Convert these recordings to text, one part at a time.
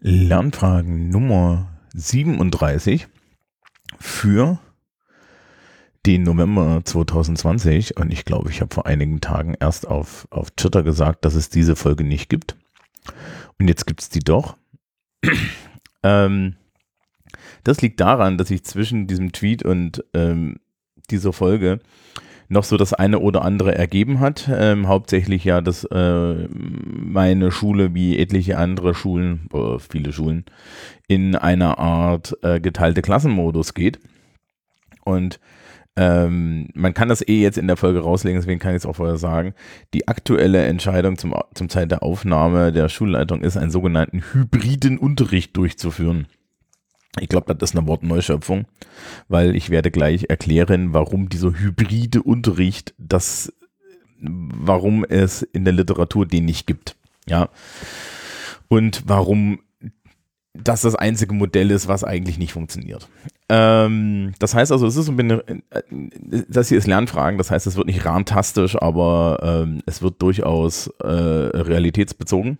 Lernfragen Nummer 37 für den November 2020. Und ich glaube, ich habe vor einigen Tagen erst auf, auf Twitter gesagt, dass es diese Folge nicht gibt. Und jetzt gibt es die doch. ähm, das liegt daran, dass ich zwischen diesem Tweet und ähm, dieser Folge noch so das eine oder andere ergeben hat. Ähm, hauptsächlich ja, dass äh, meine Schule wie etliche andere Schulen, oder viele Schulen, in einer Art äh, geteilte Klassenmodus geht. Und ähm, man kann das eh jetzt in der Folge rauslegen, deswegen kann ich es auch vorher sagen. Die aktuelle Entscheidung zum, zum Zeit der Aufnahme der Schulleitung ist, einen sogenannten hybriden Unterricht durchzuführen. Ich glaube, das ist eine Wortneuschöpfung, weil ich werde gleich erklären, warum dieser hybride Unterricht, das, warum es in der Literatur den nicht gibt. Ja. Und warum das das einzige Modell ist, was eigentlich nicht funktioniert. Ähm, das heißt also, es ist ein das hier ist Lernfragen, das heißt, es wird nicht rantastisch, aber ähm, es wird durchaus äh, realitätsbezogen.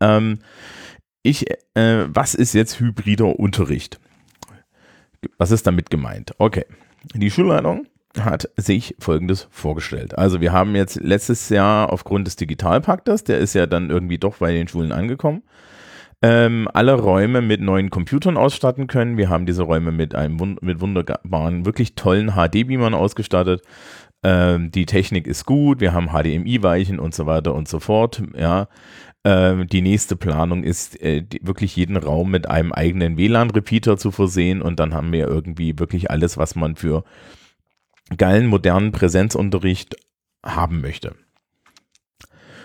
Ähm, ich, äh, was ist jetzt hybrider Unterricht? Was ist damit gemeint? Okay, die Schulleitung hat sich Folgendes vorgestellt. Also wir haben jetzt letztes Jahr aufgrund des Digitalpaktes, der ist ja dann irgendwie doch bei den Schulen angekommen, ähm, alle Räume mit neuen Computern ausstatten können. Wir haben diese Räume mit einem mit wunderbaren, wirklich tollen HD-Beamern ausgestattet. Ähm, die Technik ist gut, wir haben HDMI-Weichen und so weiter und so fort. Ja, ähm, die nächste Planung ist, äh, die, wirklich jeden Raum mit einem eigenen WLAN-Repeater zu versehen und dann haben wir irgendwie wirklich alles, was man für geilen, modernen Präsenzunterricht haben möchte.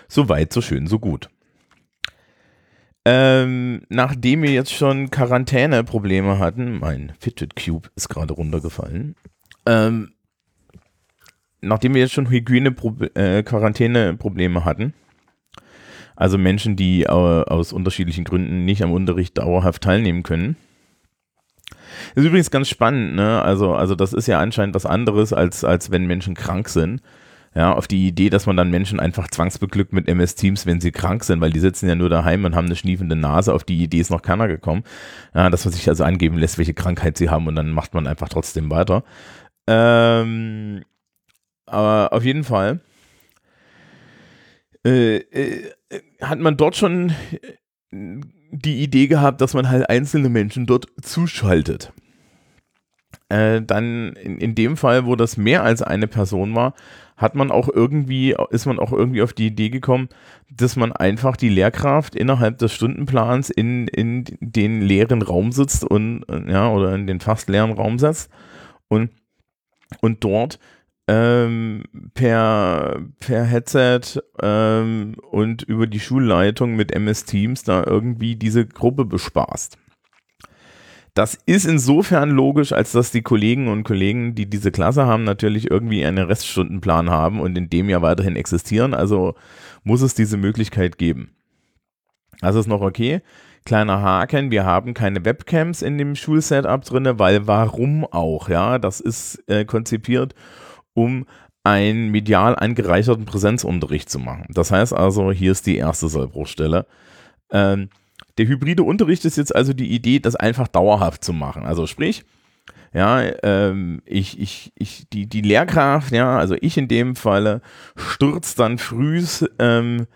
So weit, so schön, so gut. Ähm, nachdem wir jetzt schon Quarantäne-Probleme hatten, mein Fidget Cube ist gerade runtergefallen, ähm, nachdem wir jetzt schon Hygiene-Quarantäne-Probleme äh, hatten, also Menschen, die äh, aus unterschiedlichen Gründen nicht am Unterricht dauerhaft teilnehmen können. Ist übrigens ganz spannend, ne? Also, also das ist ja anscheinend was anderes, als, als wenn Menschen krank sind. Ja, auf die Idee, dass man dann Menschen einfach zwangsbeglückt mit MS Teams, wenn sie krank sind, weil die sitzen ja nur daheim und haben eine schniefende Nase. Auf die Idee ist noch keiner gekommen. Ja, dass man sich also angeben lässt, welche Krankheit sie haben und dann macht man einfach trotzdem weiter. Ähm, aber auf jeden Fall äh, äh, hat man dort schon äh, die Idee gehabt, dass man halt einzelne Menschen dort zuschaltet. Äh, dann in, in dem Fall, wo das mehr als eine Person war, hat man auch irgendwie, ist man auch irgendwie auf die Idee gekommen, dass man einfach die Lehrkraft innerhalb des Stundenplans in, in den leeren Raum sitzt und, ja, oder in den fast leeren Raum setzt und, und dort ähm, per, per Headset ähm, und über die Schulleitung mit MS Teams da irgendwie diese Gruppe bespaßt. Das ist insofern logisch, als dass die Kollegen und Kollegen, die diese Klasse haben, natürlich irgendwie einen Reststundenplan haben und in dem ja weiterhin existieren. Also muss es diese Möglichkeit geben. Das ist noch okay. Kleiner Haken, wir haben keine Webcams in dem Schulsetup drin, weil warum auch, ja, das ist äh, konzipiert, um einen medial angereicherten Präsenzunterricht zu machen. Das heißt also, hier ist die erste Sollbruchstelle. Ähm, der hybride Unterricht ist jetzt also die Idee, das einfach dauerhaft zu machen. Also sprich, ja, ähm, ich, ich, ich, die, die Lehrkraft, ja, also ich in dem Falle, stürzt dann frühs ähm,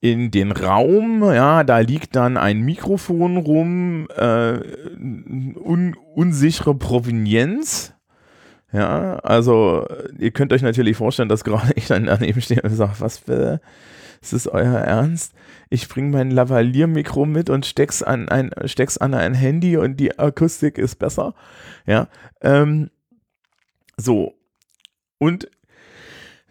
in den Raum, ja, da liegt dann ein Mikrofon rum, äh, un, unsichere Provenienz, ja, also ihr könnt euch natürlich vorstellen, dass gerade ich dann daneben stehe und sage, was für, ist das euer Ernst? Ich bringe mein Lavalier-Mikro mit und steck's an ein, steck's an ein Handy und die Akustik ist besser. Ja, ähm, so. Und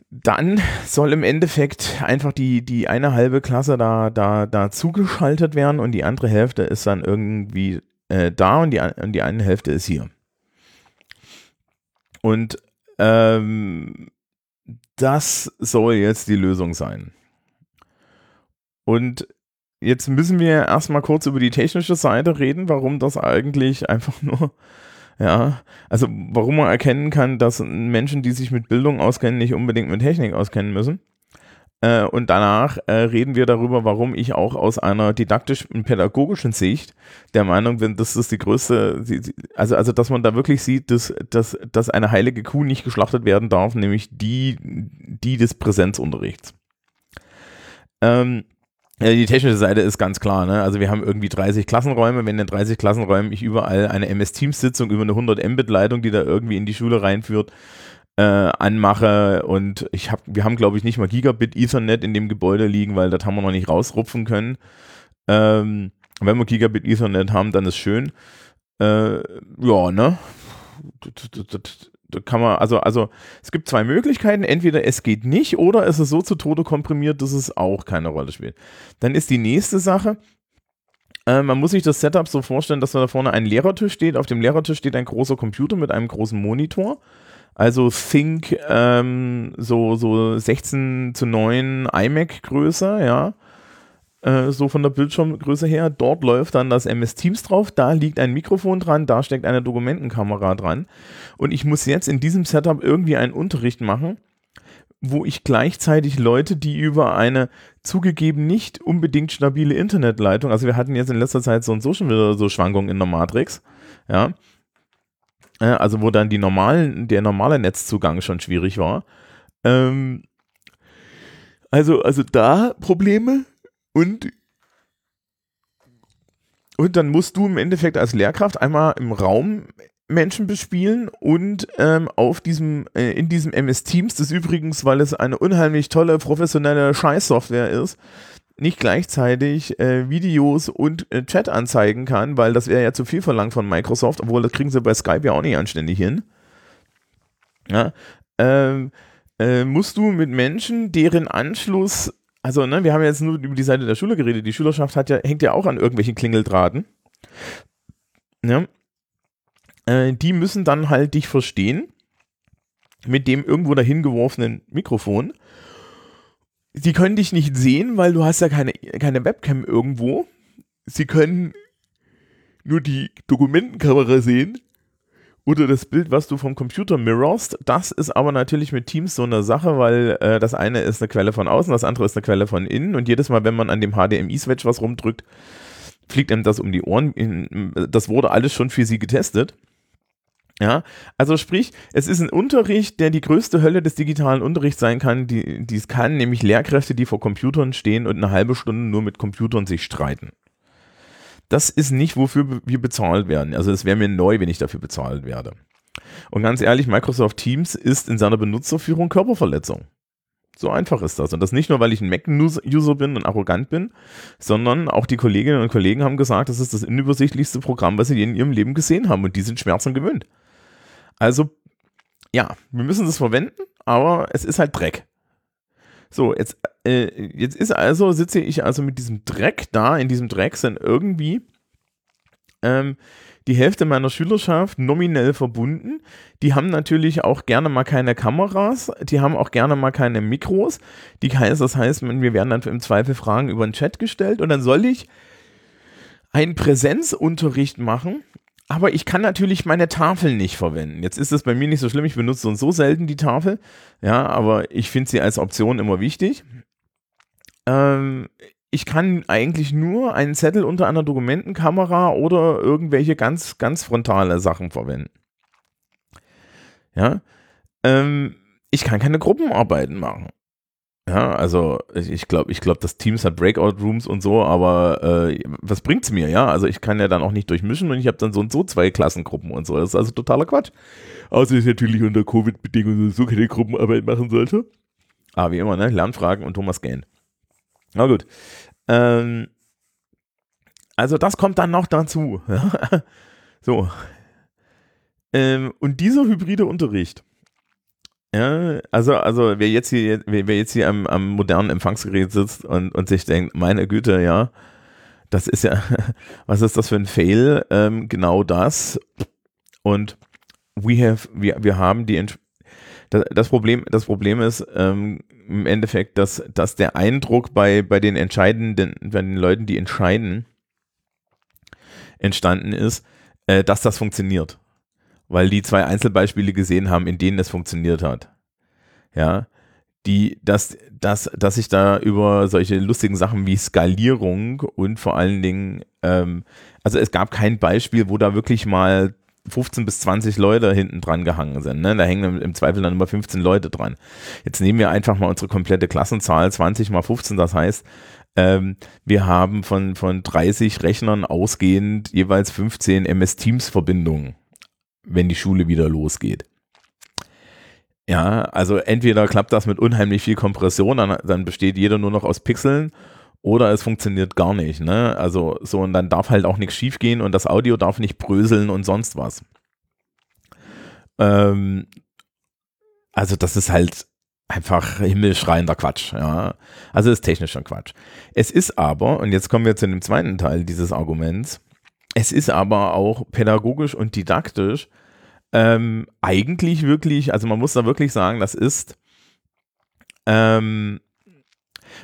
dann soll im Endeffekt einfach die, die eine halbe Klasse da, da, da zugeschaltet werden und die andere Hälfte ist dann irgendwie äh, da und die, und die eine Hälfte ist hier. Und ähm, das soll jetzt die Lösung sein. Und jetzt müssen wir erstmal kurz über die technische Seite reden, warum das eigentlich einfach nur, ja, also warum man erkennen kann, dass Menschen, die sich mit Bildung auskennen, nicht unbedingt mit Technik auskennen müssen. Äh, und danach äh, reden wir darüber, warum ich auch aus einer didaktischen, pädagogischen Sicht der Meinung bin, dass das die größte, also, also dass man da wirklich sieht, dass, dass, dass eine heilige Kuh nicht geschlachtet werden darf, nämlich die, die des Präsenzunterrichts. Ähm, ja, die technische Seite ist ganz klar. Ne? Also wir haben irgendwie 30 Klassenräume. Wenn in 30 Klassenräumen ich überall eine MS-Teams-Sitzung über eine 100 Mbit-Leitung, die da irgendwie in die Schule reinführt, äh, anmache und ich hab, wir haben glaube ich nicht mal Gigabit Ethernet in dem Gebäude liegen, weil das haben wir noch nicht rausrupfen können. Ähm, wenn wir Gigabit Ethernet haben, dann ist schön. Äh, ja, ne? Da kann man, also, also es gibt zwei Möglichkeiten. Entweder es geht nicht oder es ist so zu Tode komprimiert, dass es auch keine Rolle spielt. Dann ist die nächste Sache, äh, man muss sich das Setup so vorstellen, dass da vorne ein Lehrertisch steht. Auf dem Lehrertisch steht ein großer Computer mit einem großen Monitor. Also Think ähm, so, so 16 zu 9 iMac Größe, ja. Äh, so von der Bildschirmgröße her. Dort läuft dann das MS Teams drauf, da liegt ein Mikrofon dran, da steckt eine Dokumentenkamera dran. Und ich muss jetzt in diesem Setup irgendwie einen Unterricht machen, wo ich gleichzeitig Leute, die über eine zugegeben nicht unbedingt stabile Internetleitung, also wir hatten jetzt in letzter Zeit so und so schon wieder so Schwankungen in der Matrix, ja, also wo dann die normalen, der normale Netzzugang schon schwierig war. Ähm, also, also da Probleme und und dann musst du im Endeffekt als Lehrkraft einmal im Raum Menschen bespielen und ähm, auf diesem, äh, in diesem MS Teams, das übrigens, weil es eine unheimlich tolle professionelle Scheißsoftware ist, nicht gleichzeitig äh, Videos und äh, Chat anzeigen kann, weil das wäre ja zu viel verlangt von Microsoft, obwohl das kriegen sie bei Skype ja auch nicht anständig hin. Ja, ähm, äh, musst du mit Menschen, deren Anschluss, also ne, wir haben jetzt nur über die Seite der Schule geredet, die Schülerschaft hat ja, hängt ja auch an irgendwelchen Klingeldrahten. Ja, äh, die müssen dann halt dich verstehen mit dem irgendwo dahin geworfenen Mikrofon sie können dich nicht sehen, weil du hast ja keine, keine Webcam irgendwo. Sie können nur die Dokumentenkamera sehen oder das Bild, was du vom Computer mirrorst. Das ist aber natürlich mit Teams so eine Sache, weil äh, das eine ist eine Quelle von außen, das andere ist eine Quelle von innen und jedes Mal, wenn man an dem HDMI-Switch was rumdrückt, fliegt einem das um die Ohren. Das wurde alles schon für sie getestet. Ja, also sprich, es ist ein Unterricht, der die größte Hölle des digitalen Unterrichts sein kann, die, die es kann, nämlich Lehrkräfte, die vor Computern stehen und eine halbe Stunde nur mit Computern sich streiten. Das ist nicht, wofür wir bezahlt werden. Also es wäre mir neu, wenn ich dafür bezahlt werde. Und ganz ehrlich, Microsoft Teams ist in seiner Benutzerführung Körperverletzung. So einfach ist das. Und das nicht nur, weil ich ein Mac-User bin und arrogant bin, sondern auch die Kolleginnen und Kollegen haben gesagt, das ist das unübersichtlichste Programm, was sie in ihrem Leben gesehen haben. Und die sind Schmerzen gewöhnt. Also, ja, wir müssen das verwenden, aber es ist halt Dreck. So, jetzt, äh, jetzt ist also, sitze ich also mit diesem Dreck da, in diesem Dreck sind irgendwie ähm, die Hälfte meiner Schülerschaft nominell verbunden. Die haben natürlich auch gerne mal keine Kameras, die haben auch gerne mal keine Mikros. Die heißt, das heißt, wir werden dann im Zweifel Fragen über den Chat gestellt und dann soll ich einen Präsenzunterricht machen aber ich kann natürlich meine Tafel nicht verwenden. Jetzt ist es bei mir nicht so schlimm, ich benutze so selten die Tafel. Ja, aber ich finde sie als Option immer wichtig. Ähm, ich kann eigentlich nur einen Zettel unter einer Dokumentenkamera oder irgendwelche ganz, ganz frontale Sachen verwenden. Ja. Ähm, ich kann keine Gruppenarbeiten machen. Ja, also ich glaube, ich glaube, das Teams hat Breakout Rooms und so, aber äh, was bringt's mir, ja? Also ich kann ja dann auch nicht durchmischen und ich habe dann so und so zwei Klassengruppen und so. Das ist also totaler Quatsch. Außer ich natürlich unter Covid-Bedingungen so keine Gruppenarbeit machen sollte. Aber wie immer, ne? Lernfragen und Thomas Gain. Na gut. Ähm, also das kommt dann noch dazu. so. Ähm, und dieser hybride Unterricht ja, also, also wer jetzt hier, wer, jetzt hier am, am modernen Empfangsgerät sitzt und, und sich denkt, meine Güte, ja, das ist ja, was ist das für ein Fail? Ähm, genau das. Und we have, wir, wir haben die, das, das Problem, das Problem ist ähm, im Endeffekt, dass, dass der Eindruck bei, bei den entscheidenden, bei den Leuten, die entscheiden, entstanden ist, äh, dass das funktioniert weil die zwei Einzelbeispiele gesehen haben, in denen es funktioniert hat. Ja, die, dass, dass, dass ich da über solche lustigen Sachen wie Skalierung und vor allen Dingen, ähm, also es gab kein Beispiel, wo da wirklich mal 15 bis 20 Leute hinten dran gehangen sind. Ne? Da hängen im Zweifel dann immer 15 Leute dran. Jetzt nehmen wir einfach mal unsere komplette Klassenzahl, 20 mal 15, das heißt, ähm, wir haben von, von 30 Rechnern ausgehend jeweils 15 MS Teams Verbindungen, wenn die Schule wieder losgeht. Ja, also entweder klappt das mit unheimlich viel Kompression, dann, dann besteht jeder nur noch aus Pixeln oder es funktioniert gar nicht. Ne? Also so und dann darf halt auch nichts schiefgehen und das Audio darf nicht bröseln und sonst was. Ähm, also das ist halt einfach himmelschreiender Quatsch. Ja? Also ist technischer Quatsch. Es ist aber, und jetzt kommen wir zu dem zweiten Teil dieses Arguments, es ist aber auch pädagogisch und didaktisch ähm, eigentlich wirklich, also man muss da wirklich sagen, das ist, ähm,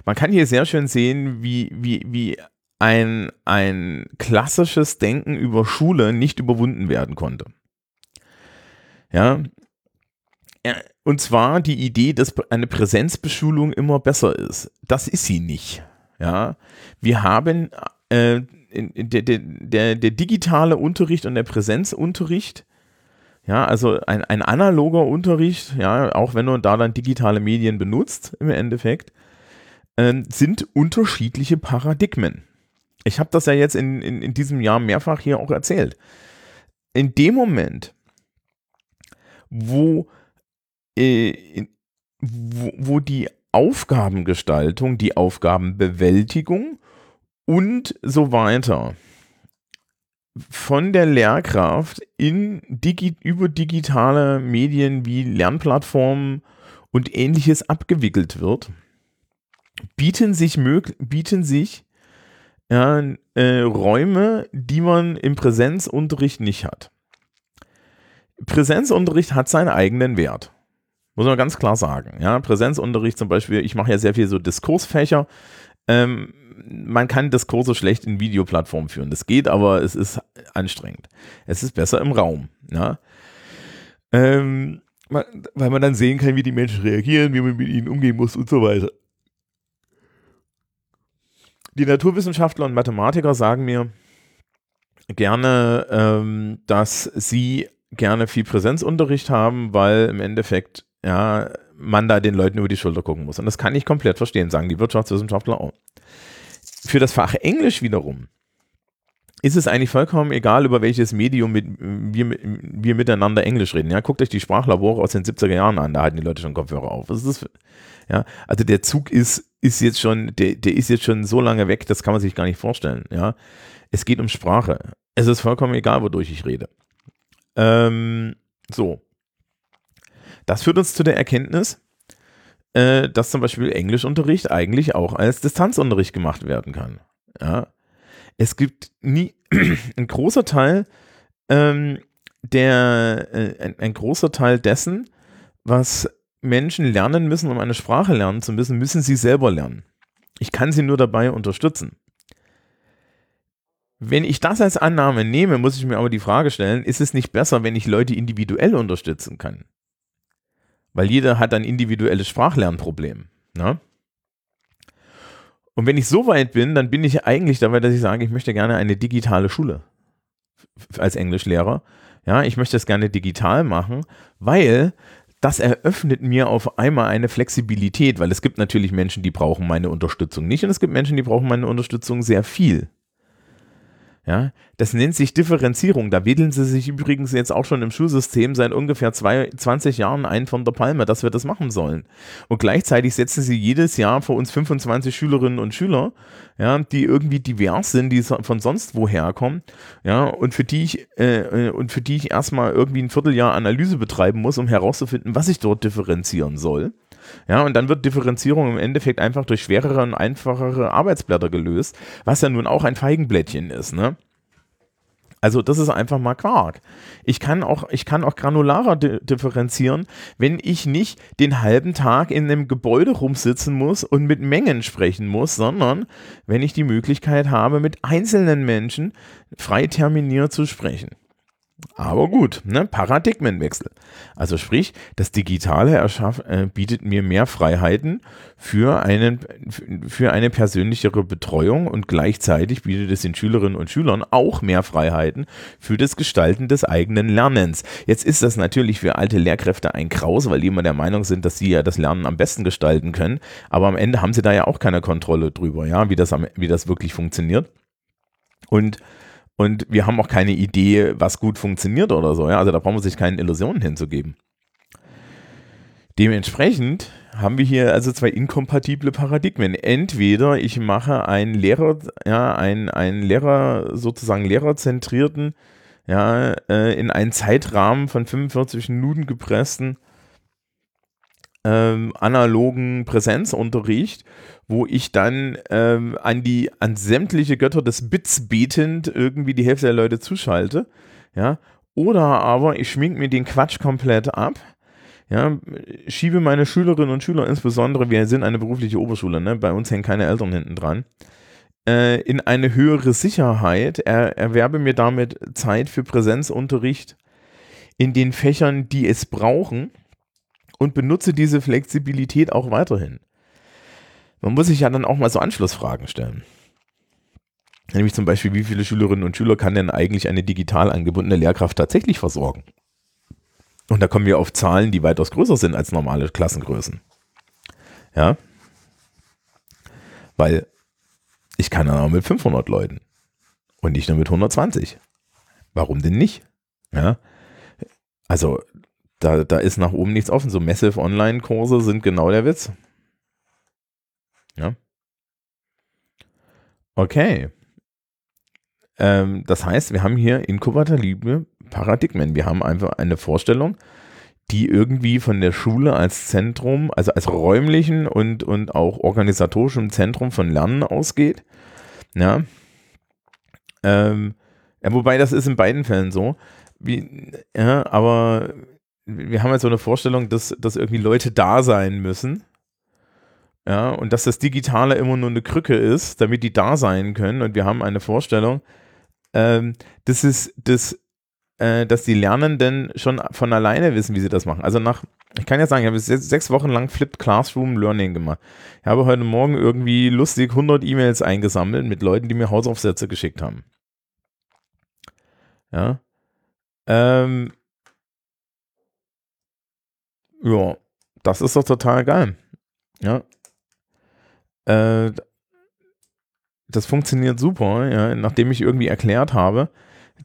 man kann hier sehr schön sehen, wie, wie, wie ein, ein klassisches Denken über Schule nicht überwunden werden konnte. Ja, und zwar die Idee, dass eine Präsenzbeschulung immer besser ist. Das ist sie nicht. Ja, wir haben äh, der, der, der, der digitale Unterricht und der Präsenzunterricht ja, also ein, ein analoger Unterricht, ja, auch wenn du da dann digitale Medien benutzt, im Endeffekt, äh, sind unterschiedliche Paradigmen. Ich habe das ja jetzt in, in, in diesem Jahr mehrfach hier auch erzählt. In dem Moment, wo, äh, wo, wo die Aufgabengestaltung, die Aufgabenbewältigung und so weiter von der Lehrkraft in digi über digitale Medien wie Lernplattformen und ähnliches abgewickelt wird, bieten sich, bieten sich ja, äh, Räume, die man im Präsenzunterricht nicht hat. Präsenzunterricht hat seinen eigenen Wert. Muss man ganz klar sagen. Ja, Präsenzunterricht zum Beispiel, ich mache ja sehr viel so Diskursfächer. Ähm, man kann Diskurse schlecht in Videoplattformen führen. Das geht, aber es ist anstrengend. Es ist besser im Raum. Ja? Ähm, weil man dann sehen kann, wie die Menschen reagieren, wie man mit ihnen umgehen muss und so weiter. Die Naturwissenschaftler und Mathematiker sagen mir gerne, ähm, dass sie gerne viel Präsenzunterricht haben, weil im Endeffekt ja, man da den Leuten über die Schulter gucken muss. Und das kann ich komplett verstehen, sagen die Wirtschaftswissenschaftler auch. Für das Fach Englisch wiederum ist es eigentlich vollkommen egal, über welches Medium mit, wir, wir miteinander Englisch reden. Ja, guckt euch die Sprachlabore aus den 70er Jahren an, da halten die Leute schon Kopfhörer auf. Was ist ja, also der Zug ist, ist jetzt schon, der, der ist jetzt schon so lange weg, das kann man sich gar nicht vorstellen. Ja, es geht um Sprache. Es ist vollkommen egal, wodurch ich rede. Ähm, so. Das führt uns zu der Erkenntnis, äh, dass zum Beispiel Englischunterricht eigentlich auch als Distanzunterricht gemacht werden kann. Ja. Es gibt nie, ein großer Teil ähm, der, äh, ein, ein großer Teil dessen, was Menschen lernen müssen, um eine Sprache lernen zu müssen, müssen sie selber lernen. Ich kann sie nur dabei unterstützen. Wenn ich das als Annahme nehme, muss ich mir aber die Frage stellen, ist es nicht besser, wenn ich Leute individuell unterstützen kann? Weil jeder hat ein individuelles Sprachlernproblem. Ne? Und wenn ich so weit bin, dann bin ich eigentlich dabei, dass ich sage, ich möchte gerne eine digitale Schule als Englischlehrer. Ja, ich möchte es gerne digital machen, weil das eröffnet mir auf einmal eine Flexibilität, weil es gibt natürlich Menschen, die brauchen meine Unterstützung nicht und es gibt Menschen, die brauchen meine Unterstützung sehr viel. Ja, das nennt sich Differenzierung. Da wedeln sie sich übrigens jetzt auch schon im Schulsystem seit ungefähr zwei, 20 Jahren ein von der Palme, dass wir das machen sollen. Und gleichzeitig setzen sie jedes Jahr vor uns 25 Schülerinnen und Schüler, ja, die irgendwie divers sind, die von sonst woher kommen, ja, und für die ich, äh, äh, und für die ich erstmal irgendwie ein Vierteljahr Analyse betreiben muss, um herauszufinden, was ich dort differenzieren soll. Ja, und dann wird Differenzierung im Endeffekt einfach durch schwerere und einfachere Arbeitsblätter gelöst, was ja nun auch ein Feigenblättchen ist, ne? Also das ist einfach mal Quark. Ich kann auch, ich kann auch granularer di differenzieren, wenn ich nicht den halben Tag in einem Gebäude rumsitzen muss und mit Mengen sprechen muss, sondern wenn ich die Möglichkeit habe, mit einzelnen Menschen frei terminiert zu sprechen. Aber gut, ne? Paradigmenwechsel. Also sprich, das Digitale erschaff, äh, bietet mir mehr Freiheiten für, einen, für eine persönlichere Betreuung und gleichzeitig bietet es den Schülerinnen und Schülern auch mehr Freiheiten für das Gestalten des eigenen Lernens. Jetzt ist das natürlich für alte Lehrkräfte ein Kraus, weil die immer der Meinung sind, dass sie ja das Lernen am besten gestalten können. Aber am Ende haben sie da ja auch keine Kontrolle drüber, ja, wie das, wie das wirklich funktioniert. Und und wir haben auch keine Idee, was gut funktioniert oder so. Ja? Also da brauchen wir sich keine Illusionen hinzugeben. Dementsprechend haben wir hier also zwei inkompatible Paradigmen. Entweder ich mache einen Lehrer, ja, einen, einen Lehrer, sozusagen lehrerzentrierten, ja, äh, in einen Zeitrahmen von 45 Minuten gepressten ähm, analogen Präsenzunterricht wo ich dann ähm, an die, an sämtliche Götter des Bits betend irgendwie die Hälfte der Leute zuschalte, ja, oder aber ich schmink mir den Quatsch komplett ab, ja, schiebe meine Schülerinnen und Schüler, insbesondere, wir sind eine berufliche Oberschule, ne, bei uns hängen keine Eltern hinten dran, äh, in eine höhere Sicherheit, er, erwerbe mir damit Zeit für Präsenzunterricht in den Fächern, die es brauchen und benutze diese Flexibilität auch weiterhin. Man muss sich ja dann auch mal so Anschlussfragen stellen. Nämlich zum Beispiel, wie viele Schülerinnen und Schüler kann denn eigentlich eine digital angebundene Lehrkraft tatsächlich versorgen? Und da kommen wir auf Zahlen, die weitaus größer sind als normale Klassengrößen. Ja. Weil ich kann dann auch mit 500 Leuten und nicht nur mit 120. Warum denn nicht? Ja. Also, da, da ist nach oben nichts offen. So Massive Online-Kurse sind genau der Witz. Ja. Okay. Ähm, das heißt, wir haben hier inkubatorliebe Paradigmen. Wir haben einfach eine Vorstellung, die irgendwie von der Schule als Zentrum, also als räumlichen und, und auch organisatorischem Zentrum von Lernen ausgeht. Ja. Ähm, ja, wobei das ist in beiden Fällen so. Wie, ja, aber wir haben jetzt so eine Vorstellung, dass, dass irgendwie Leute da sein müssen. Ja, und dass das Digitale immer nur eine Krücke ist, damit die da sein können. Und wir haben eine Vorstellung, ähm, das ist das, äh, dass die Lernenden schon von alleine wissen, wie sie das machen. Also nach, ich kann ja sagen, ich habe sechs, Wochen lang Flipped Classroom Learning gemacht. Ich habe heute Morgen irgendwie lustig 100 E-Mails eingesammelt mit Leuten, die mir Hausaufsätze geschickt haben. Ja. Ähm, ja, das ist doch total geil. Ja, äh, das funktioniert super, ja. Nachdem ich irgendwie erklärt habe,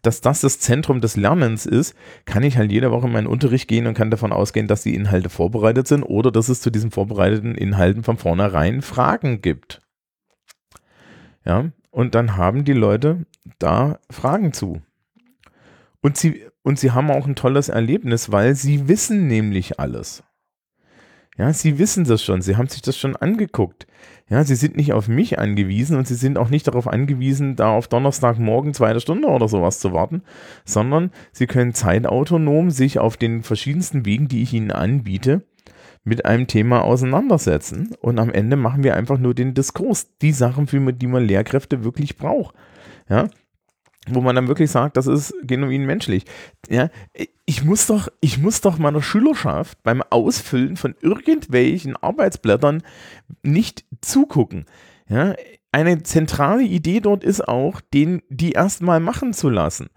dass das das Zentrum des Lernens ist, kann ich halt jede Woche in meinen Unterricht gehen und kann davon ausgehen, dass die Inhalte vorbereitet sind oder dass es zu diesen vorbereiteten Inhalten von vornherein Fragen gibt. Ja, und dann haben die Leute da Fragen zu. Und sie, und sie haben auch ein tolles Erlebnis, weil sie wissen nämlich alles. Ja, sie wissen das schon, sie haben sich das schon angeguckt. Ja, sie sind nicht auf mich angewiesen und sie sind auch nicht darauf angewiesen, da auf Donnerstagmorgen zweite Stunde oder sowas zu warten, sondern sie können zeitautonom sich auf den verschiedensten Wegen, die ich ihnen anbiete, mit einem Thema auseinandersetzen. Und am Ende machen wir einfach nur den Diskurs, die Sachen, für die man Lehrkräfte wirklich braucht. Ja, wo man dann wirklich sagt, das ist genuin menschlich. Ja, ich muss doch, ich muss doch meiner Schülerschaft beim Ausfüllen von irgendwelchen Arbeitsblättern nicht zugucken. Ja, eine zentrale Idee dort ist auch, den, die erstmal machen zu lassen.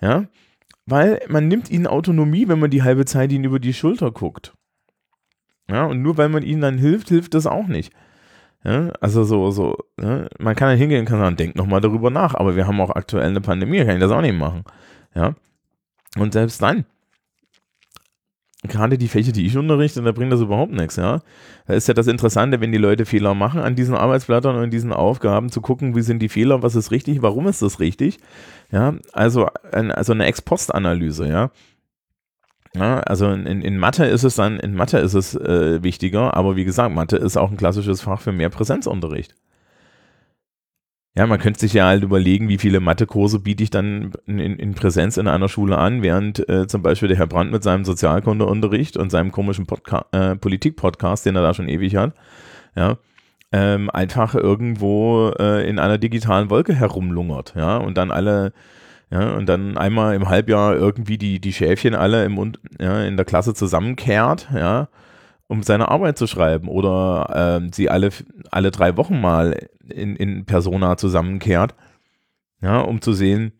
Ja, weil man nimmt ihnen Autonomie, wenn man die halbe Zeit ihnen über die Schulter guckt. Ja, und nur weil man ihnen dann hilft, hilft das auch nicht. Ja, also so, so, ja, man kann ja hingehen und kann sagen, denkt nochmal darüber nach, aber wir haben auch aktuell eine Pandemie, kann ich das auch nicht machen. Ja. Und selbst dann, gerade die Fächer, die ich unterrichte, da bringt das überhaupt nichts, ja. Da ist ja das Interessante, wenn die Leute Fehler machen an diesen Arbeitsblättern und in diesen Aufgaben, zu gucken, wie sind die Fehler, was ist richtig, warum ist das richtig, ja. Also, ein, also eine Ex-Post-Analyse, ja. Ja, also in, in Mathe ist es dann, in Mathe ist es äh, wichtiger, aber wie gesagt, Mathe ist auch ein klassisches Fach für mehr Präsenzunterricht. Ja, man könnte sich ja halt überlegen, wie viele Mathekurse biete ich dann in, in Präsenz in einer Schule an, während äh, zum Beispiel der Herr Brandt mit seinem Sozialkundeunterricht und seinem komischen äh, Politik-Podcast, den er da schon ewig hat, ja, ähm, einfach irgendwo äh, in einer digitalen Wolke herumlungert, ja, und dann alle Ja, und dann einmal im Halbjahr irgendwie die, die Schäfchen alle im, ja, in der Klasse zusammenkehrt, ja, um seine Arbeit zu schreiben. Oder ähm, sie alle, alle drei Wochen mal in, in Persona zusammenkehrt, ja, um zu sehen,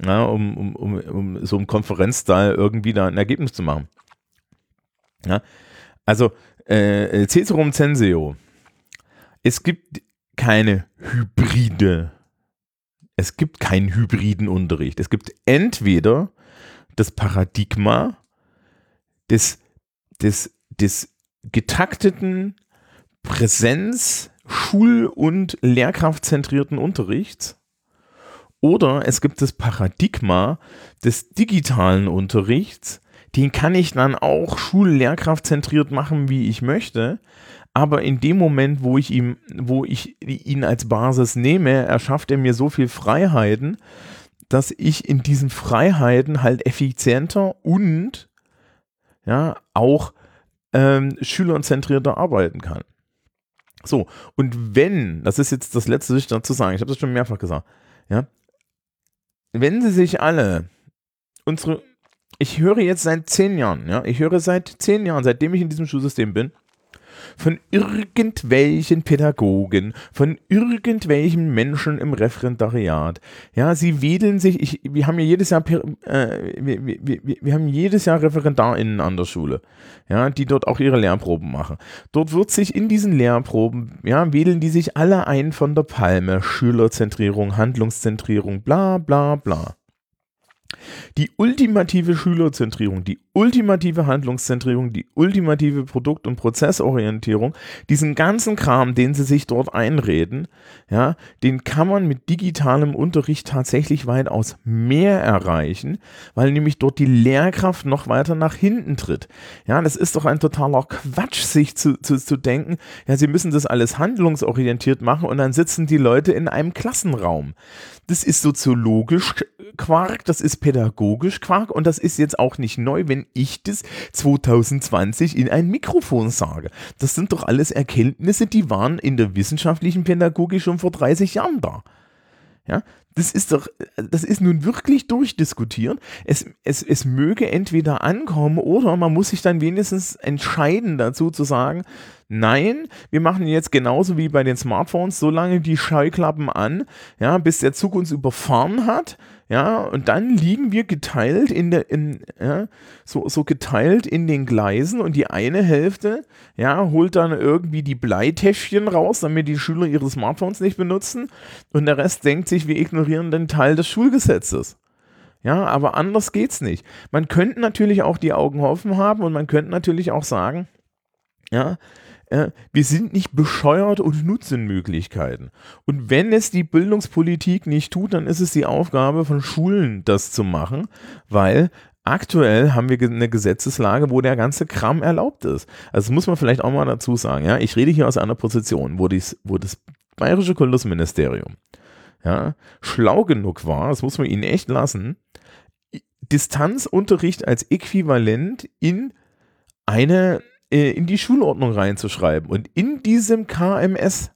ja, um, um, um, um so im Konferenzstyle irgendwie da ein Ergebnis zu machen. Ja, also äh, Ceterum Censeo. Es gibt keine Hybride es gibt keinen hybriden Unterricht. Es gibt entweder das Paradigma des, des, des getakteten Präsenz-, Schul- und Lehrkraftzentrierten Unterrichts. Oder es gibt das Paradigma des digitalen Unterrichts, den kann ich dann auch schul-lehrkraftzentriert machen, wie ich möchte aber in dem Moment, wo ich ihm, wo ich ihn als Basis nehme, erschafft er mir so viel Freiheiten, dass ich in diesen Freiheiten halt effizienter und ja auch ähm, schülerzentrierter arbeiten kann. So, und wenn, das ist jetzt das Letzte, was ich dazu sagen, ich habe das schon mehrfach gesagt, ja, wenn sie sich alle, unsere, ich höre jetzt seit zehn Jahren, ja, ich höre seit zehn Jahren, seitdem ich in diesem Schulsystem bin, von irgendwelchen Pädagogen, von irgendwelchen Menschen im Referendariat. Ja, sie wedeln sich, ich, wir haben ja jedes Jahr, äh, wir, wir, wir, wir haben jedes Jahr ReferendarInnen an der Schule, ja, die dort auch ihre Lehrproben machen. Dort wird sich in diesen Lehrproben, ja, wedeln die sich alle ein von der Palme, Schülerzentrierung, Handlungszentrierung, bla bla bla. Die ultimative Schülerzentrierung, die ultimative Handlungszentrierung, die ultimative Produkt- und Prozessorientierung, diesen ganzen Kram, den sie sich dort einreden, ja, den kann man mit digitalem Unterricht tatsächlich weitaus mehr erreichen, weil nämlich dort die Lehrkraft noch weiter nach hinten tritt. Ja, das ist doch ein totaler Quatsch, sich zu, zu, zu denken, ja, sie müssen das alles handlungsorientiert machen und dann sitzen die Leute in einem Klassenraum. Das ist soziologisch Quark, das ist pädagogisch Quark und das ist jetzt auch nicht neu, wenn ich das 2020 in ein Mikrofon sage. Das sind doch alles Erkenntnisse, die waren in der wissenschaftlichen Pädagogik schon vor 30 Jahren da. Ja, das ist doch, das ist nun wirklich durchdiskutiert. Es, es, es möge entweder ankommen oder man muss sich dann wenigstens entscheiden dazu zu sagen, nein, wir machen jetzt genauso wie bei den Smartphones so lange die Scheuklappen an, ja, bis der Zug uns überfahren hat, ja, und dann liegen wir geteilt in der, in, ja, so, so geteilt in den Gleisen und die eine Hälfte, ja, holt dann irgendwie die Bleitäschchen raus, damit die Schüler ihre Smartphones nicht benutzen und der Rest denkt sich, wir ignorieren den Teil des Schulgesetzes. Ja, aber anders geht's nicht. Man könnte natürlich auch die Augen offen haben und man könnte natürlich auch sagen, ja, äh, wir sind nicht bescheuert und nutzen Möglichkeiten. Und wenn es die Bildungspolitik nicht tut, dann ist es die Aufgabe von Schulen, das zu machen, weil aktuell haben wir eine Gesetzeslage, wo der ganze Kram erlaubt ist. Also das muss man vielleicht auch mal dazu sagen. Ja, ich rede hier aus einer Position, wo, dies, wo das Bayerische Kultusministerium ja, schlau genug war, das muss man ihnen echt lassen, Distanzunterricht als Äquivalent in eine äh, in die Schulordnung reinzuschreiben. Und in diesem KMS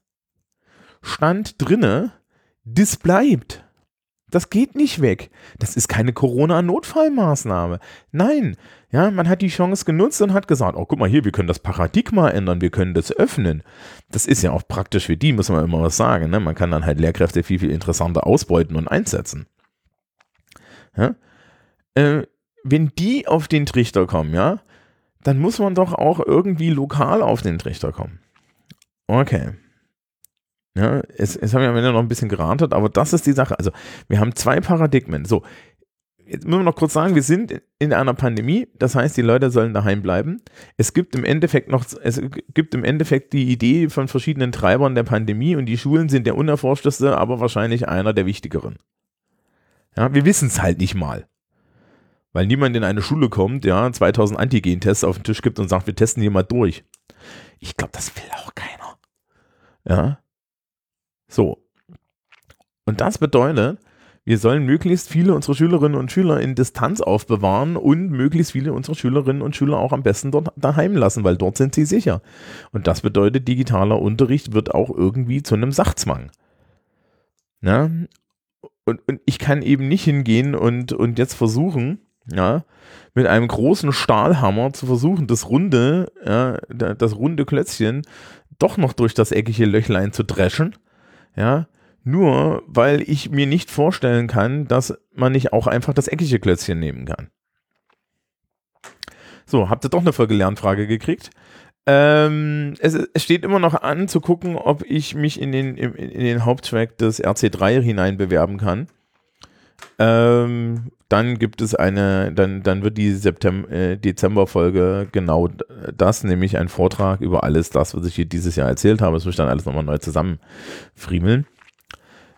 stand drinne, das bleibt. Das geht nicht weg. Das ist keine Corona-Notfallmaßnahme. Nein, ja, man hat die Chance genutzt und hat gesagt, oh, guck mal hier, wir können das Paradigma ändern, wir können das öffnen. Das ist ja auch praktisch für die, muss man immer was sagen. Ne? Man kann dann halt Lehrkräfte viel, viel interessanter ausbeuten und einsetzen. Ja? Äh, wenn die auf den Trichter kommen, ja, dann muss man doch auch irgendwie lokal auf den Trichter kommen. Okay. Ja, es, es haben wir am Ende noch ein bisschen geratet, aber das ist die Sache. Also, wir haben zwei Paradigmen. So, jetzt müssen wir noch kurz sagen, wir sind in einer Pandemie, das heißt, die Leute sollen daheim bleiben. Es gibt im Endeffekt noch, es gibt im Endeffekt die Idee von verschiedenen Treibern der Pandemie und die Schulen sind der unerforschteste, aber wahrscheinlich einer der wichtigeren. Ja, wir wissen es halt nicht mal. Weil niemand in eine Schule kommt, ja, 2000 Antigen-Tests auf den Tisch gibt und sagt, wir testen hier mal durch. Ich glaube, das will auch keiner. Ja. So. Und das bedeutet, wir sollen möglichst viele unserer Schülerinnen und Schüler in Distanz aufbewahren und möglichst viele unserer Schülerinnen und Schüler auch am besten dort daheim lassen, weil dort sind sie sicher. Und das bedeutet, digitaler Unterricht wird auch irgendwie zu einem Sachzwang. Ja? und, und ich kann eben nicht hingehen und, und jetzt versuchen, ja, mit einem großen Stahlhammer zu versuchen, das runde, ja, das runde Klötzchen doch noch durch das eckige Löchlein zu dreschen, ja, nur weil ich mir nicht vorstellen kann, dass man nicht auch einfach das eckige Klötzchen nehmen kann. So, habt ihr doch eine Folge-Lernfrage gekriegt? Ähm, es, es, steht immer noch an, zu gucken, ob ich mich in den, in, in den Haupttrack des RC3 hinein bewerben kann. Ähm, dann gibt es eine, dann, dann wird die äh, Dezember-Folge genau das, nämlich ein Vortrag über alles das, was ich hier dieses Jahr erzählt habe. Das muss ich dann alles nochmal neu zusammenfriemeln.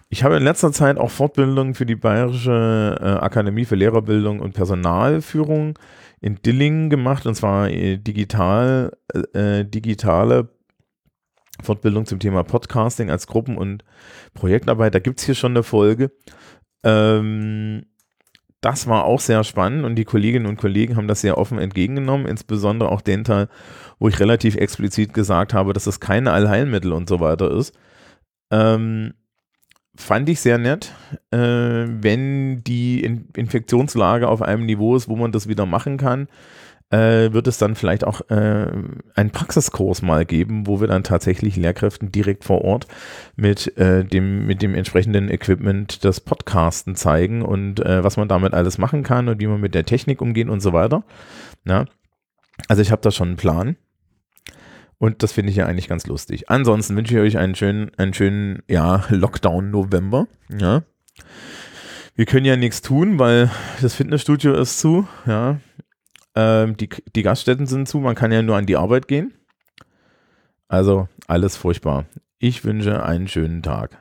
Ich habe in letzter Zeit auch Fortbildungen für die Bayerische äh, Akademie für Lehrerbildung und Personalführung in Dillingen gemacht, und zwar äh, äh, digitale Fortbildung zum Thema Podcasting als Gruppen- und Projektarbeit. Da gibt es hier schon eine Folge. Ähm, das war auch sehr spannend und die Kolleginnen und Kollegen haben das sehr offen entgegengenommen, insbesondere auch den Teil, wo ich relativ explizit gesagt habe, dass es keine Allheilmittel und so weiter ist. Ähm, fand ich sehr nett, äh, wenn die In Infektionslage auf einem Niveau ist, wo man das wieder machen kann äh, wird es dann vielleicht auch äh, einen Praxiskurs mal geben, wo wir dann tatsächlich Lehrkräften direkt vor Ort mit, äh, dem, mit dem entsprechenden Equipment das Podcasten zeigen und äh, was man damit alles machen kann und wie man mit der Technik umgeht und so weiter. Ja. Also ich habe da schon einen Plan. Und das finde ich ja eigentlich ganz lustig. Ansonsten wünsche ich euch einen schönen, einen schönen, ja, Lockdown-November. Ja. Wir können ja nichts tun, weil das Fitnessstudio ist zu. Ja. Ähm, die, die Gaststätten sind zu, man kann ja nur an die Arbeit gehen. Also alles furchtbar. Ich wünsche einen schönen Tag.